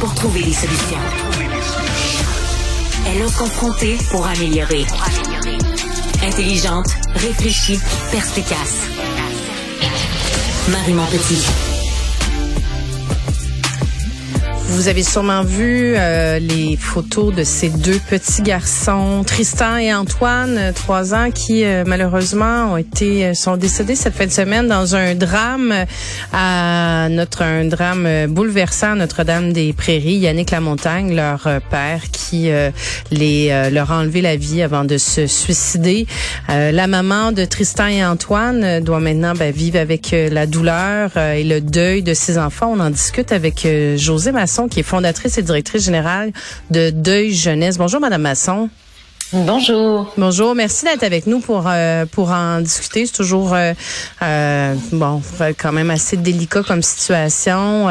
pour trouver des solutions. Elle ose confronter pour améliorer. Intelligente, réfléchie, perspicace. Marie Montpetit. Vous avez sûrement vu euh, les photos de ces deux petits garçons, Tristan et Antoine, euh, trois ans, qui euh, malheureusement ont été sont décédés cette fin de semaine dans un drame à notre un drame bouleversant à Notre-Dame des Prairies. Yannick Lamontagne, leur père, qui les leur a enlevé la vie avant de se suicider. la maman de Tristan et Antoine doit maintenant ben, vivre avec la douleur et le deuil de ses enfants. On en discute avec José Masson qui est fondatrice et directrice générale de Deuil Jeunesse. Bonjour, Madame Masson. Bonjour. Bonjour, merci d'être avec nous pour euh, pour en discuter. C'est toujours euh, euh, bon, quand même assez délicat comme situation.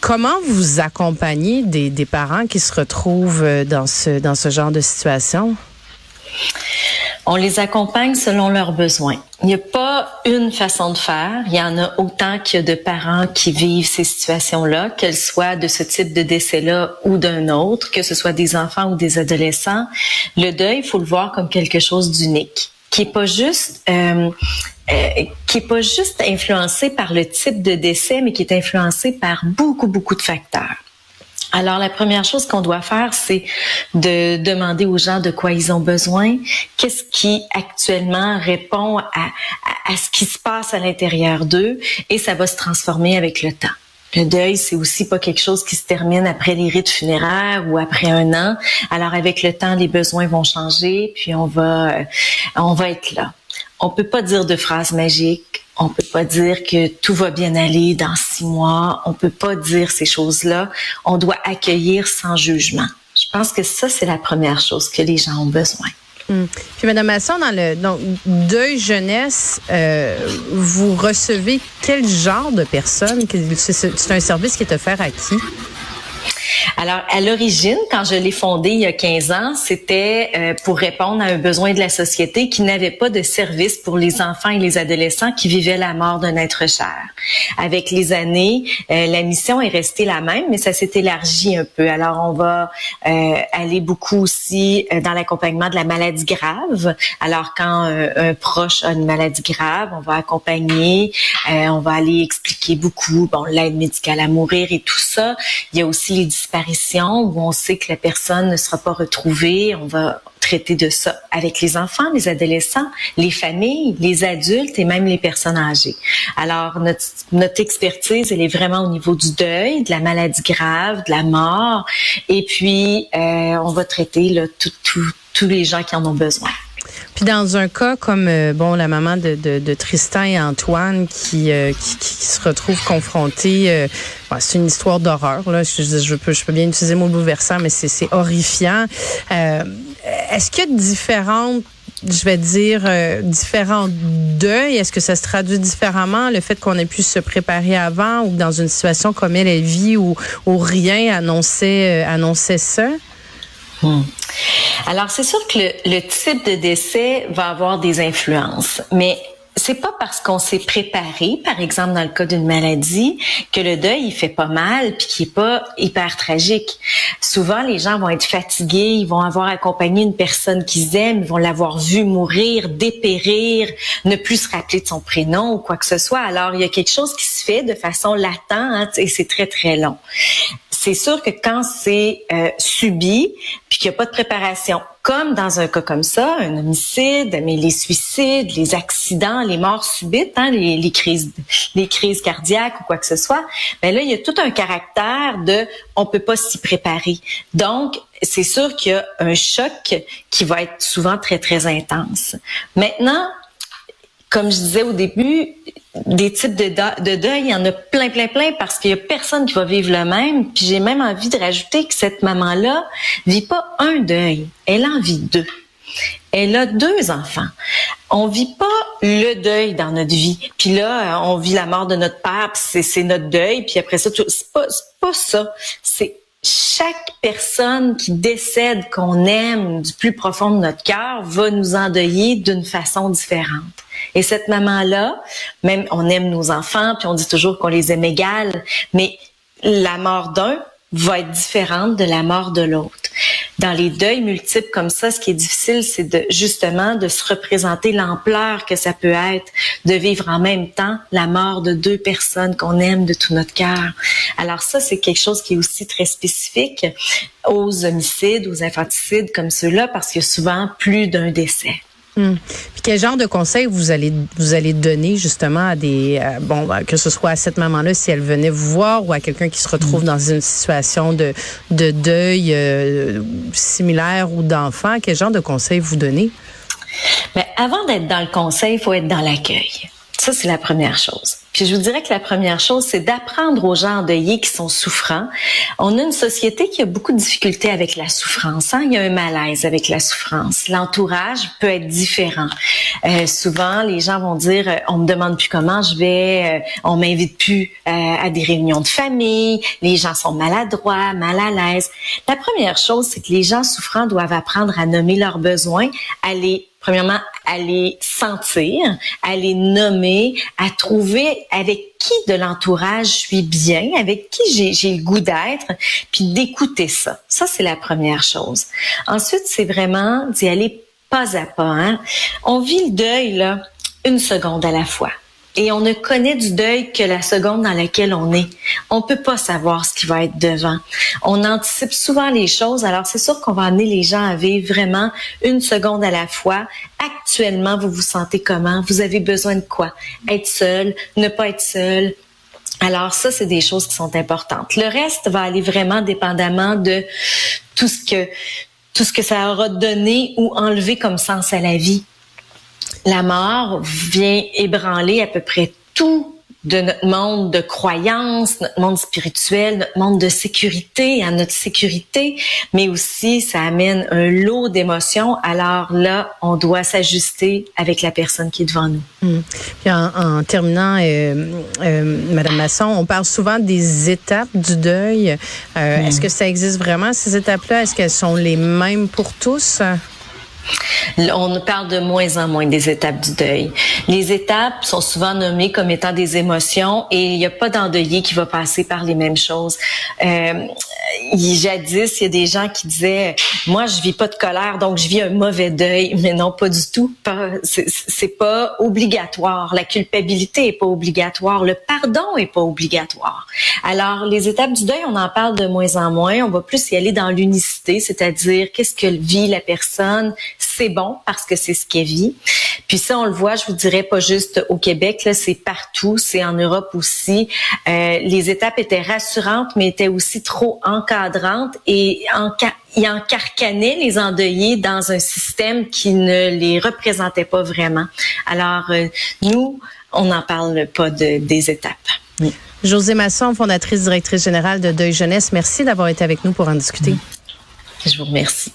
comment vous accompagnez des, des parents qui se retrouvent dans ce dans ce genre de situation? On les accompagne selon leurs besoins. Il n'y a pas une façon de faire. Il y en a autant qu'il y a de parents qui vivent ces situations-là, qu'elles soient de ce type de décès-là ou d'un autre, que ce soit des enfants ou des adolescents. Le deuil, il faut le voir comme quelque chose d'unique, qui est pas juste euh, euh, qui est pas juste influencé par le type de décès, mais qui est influencé par beaucoup beaucoup de facteurs. Alors, la première chose qu'on doit faire, c'est de demander aux gens de quoi ils ont besoin, qu'est-ce qui actuellement répond à, à, ce qui se passe à l'intérieur d'eux, et ça va se transformer avec le temps. Le deuil, c'est aussi pas quelque chose qui se termine après les rites funéraires ou après un an. Alors, avec le temps, les besoins vont changer, puis on va, euh, on va être là. On peut pas dire de phrases magiques on peut pas dire que tout va bien aller dans six mois. On peut pas dire ces choses-là. On doit accueillir sans jugement. Je pense que ça, c'est la première chose que les gens ont besoin. Hum. Puis, Madame Masson, dans le donc, deuil jeunesse, euh, vous recevez quel genre de personnes? C'est un service qui est offert à qui? Alors, à l'origine, quand je l'ai fondé il y a 15 ans, c'était euh, pour répondre à un besoin de la société qui n'avait pas de service pour les enfants et les adolescents qui vivaient la mort d'un être cher. Avec les années, euh, la mission est restée la même, mais ça s'est élargi un peu. Alors, on va euh, aller beaucoup aussi dans l'accompagnement de la maladie grave. Alors, quand un proche a une maladie grave, on va accompagner, on va aller beaucoup, bon, l'aide médicale à mourir et tout ça. Il y a aussi les disparition où on sait que la personne ne sera pas retrouvée. On va traiter de ça avec les enfants, les adolescents, les familles, les adultes et même les personnes âgées. Alors, notre, notre expertise, elle est vraiment au niveau du deuil, de la maladie grave, de la mort. Et puis, euh, on va traiter là, tous les gens qui en ont besoin. Puis dans un cas comme euh, bon la maman de, de, de, Tristan et Antoine qui, euh, qui, qui, se retrouvent confrontés, euh, c'est une histoire d'horreur là. Je, peux je peux bien utiliser le mot bouleversant, mais c'est horrifiant. Est-ce qu'il y différentes je vais dire différents deuils? Est-ce que ça se traduit différemment le fait qu'on ait pu se préparer avant ou dans une situation comme elle, elle vit où rien annonçait annonçait ça? Hmm. Alors, c'est sûr que le, type de décès va avoir des influences, mais c'est pas parce qu'on s'est préparé, par exemple dans le cas d'une maladie, que le deuil il fait pas mal puis qu'il est pas hyper tragique. Souvent les gens vont être fatigués, ils vont avoir accompagné une personne qu'ils aiment, ils vont l'avoir vu mourir, dépérir, ne plus se rappeler de son prénom ou quoi que ce soit. Alors il y a quelque chose qui se fait de façon latente et c'est très très long c'est sûr que quand c'est euh, subi, puis qu'il n'y a pas de préparation, comme dans un cas comme ça, un homicide, mais les suicides, les accidents, les morts subites, hein, les, crises, les crises cardiaques ou quoi que ce soit, ben là il y a tout un caractère de on peut pas s'y préparer. Donc c'est sûr qu'il y a un choc qui va être souvent très très intense. Maintenant, comme je disais au début, des types de, de, deuil, il y en a plein, plein, plein parce qu'il y a personne qui va vivre le même. Puis j'ai même envie de rajouter que cette maman-là vit pas un deuil, elle en vit deux. Elle a deux enfants. On vit pas le deuil dans notre vie. Puis là, on vit la mort de notre père, c'est notre deuil. Puis après ça, c'est pas, pas ça. Chaque personne qui décède qu'on aime du plus profond de notre cœur va nous endeuiller d'une façon différente. Et cette maman-là, même on aime nos enfants, puis on dit toujours qu'on les aime égales, mais la mort d'un va être différente de la mort de l'autre. Dans les deuils multiples comme ça, ce qui est difficile, c'est de justement de se représenter l'ampleur que ça peut être de vivre en même temps la mort de deux personnes qu'on aime de tout notre cœur. Alors ça, c'est quelque chose qui est aussi très spécifique aux homicides, aux infanticides comme ceux-là, parce qu'il y a souvent plus d'un décès. Hmm. Puis quel genre de conseils vous allez vous allez donner justement à des euh, bon ben, que ce soit à cette maman-là si elle venait vous voir ou à quelqu'un qui se retrouve hmm. dans une situation de de deuil euh, similaire ou d'enfant quel genre de conseils vous donnez? Mais avant d'être dans le conseil, il faut être dans l'accueil. Ça c'est la première chose. Puis je vous dirais que la première chose, c'est d'apprendre aux gens endeuillés qui sont souffrants. On a une société qui a beaucoup de difficultés avec la souffrance. Hein? Il y a un malaise avec la souffrance. L'entourage peut être différent. Euh, souvent, les gens vont dire euh, on me demande plus comment je vais, euh, on m'invite plus euh, à des réunions de famille, les gens sont maladroits, mal à l'aise. La première chose, c'est que les gens souffrants doivent apprendre à nommer leurs besoins, à les premièrement, à les sentir, à les nommer, à trouver avec qui de l'entourage je suis bien, avec qui j'ai le goût d'être, puis d'écouter ça. Ça, c'est la première chose. Ensuite, c'est vraiment d'y aller pas à pas. Hein. On vit le deuil, là, une seconde à la fois. Et on ne connaît du deuil que la seconde dans laquelle on est. On peut pas savoir ce qui va être devant. On anticipe souvent les choses. Alors c'est sûr qu'on va amener les gens à vivre vraiment une seconde à la fois. Actuellement, vous vous sentez comment? Vous avez besoin de quoi? Être seul, ne pas être seul. Alors ça, c'est des choses qui sont importantes. Le reste va aller vraiment dépendamment de tout ce que tout ce que ça aura donné ou enlevé comme sens à la vie la mort vient ébranler à peu près tout de notre monde de croyances, notre monde spirituel, notre monde de sécurité, à notre sécurité, mais aussi ça amène un lot d'émotions. Alors là, on doit s'ajuster avec la personne qui est devant nous. Hmm. Puis en, terminant, euh, euh, Madame Masson, on parle souvent des étapes du deuil. Euh, hmm. Est-ce que ça existe vraiment ces étapes-là? Est-ce qu'elles sont les mêmes pour tous? On parle de moins en moins des étapes du deuil. Les étapes sont souvent nommées comme étant des émotions et il n'y a pas d'endeuillé qui va passer par les mêmes choses. Euh, jadis, il y a des gens qui disaient, moi, je vis pas de colère, donc je vis un mauvais deuil. Mais non, pas du tout. C'est pas obligatoire. La culpabilité est pas obligatoire. Le pardon est pas obligatoire. Alors, les étapes du deuil, on en parle de moins en moins. On va plus y aller dans l'unicité, c'est-à-dire qu'est-ce que vit la personne, c'est bon parce que c'est ce qu'elle vit. Puis ça, on le voit, je vous dirais pas juste au Québec, là, c'est partout, c'est en Europe aussi. Euh, les étapes étaient rassurantes, mais étaient aussi trop encadrantes et en ils encarcanaient les endeuillés dans un système qui ne les représentait pas vraiment. Alors, euh, nous, on n'en parle pas de, des étapes. Oui. José Masson, fondatrice directrice générale de Deuil Jeunesse, merci d'avoir été avec nous pour en discuter. Je vous remercie.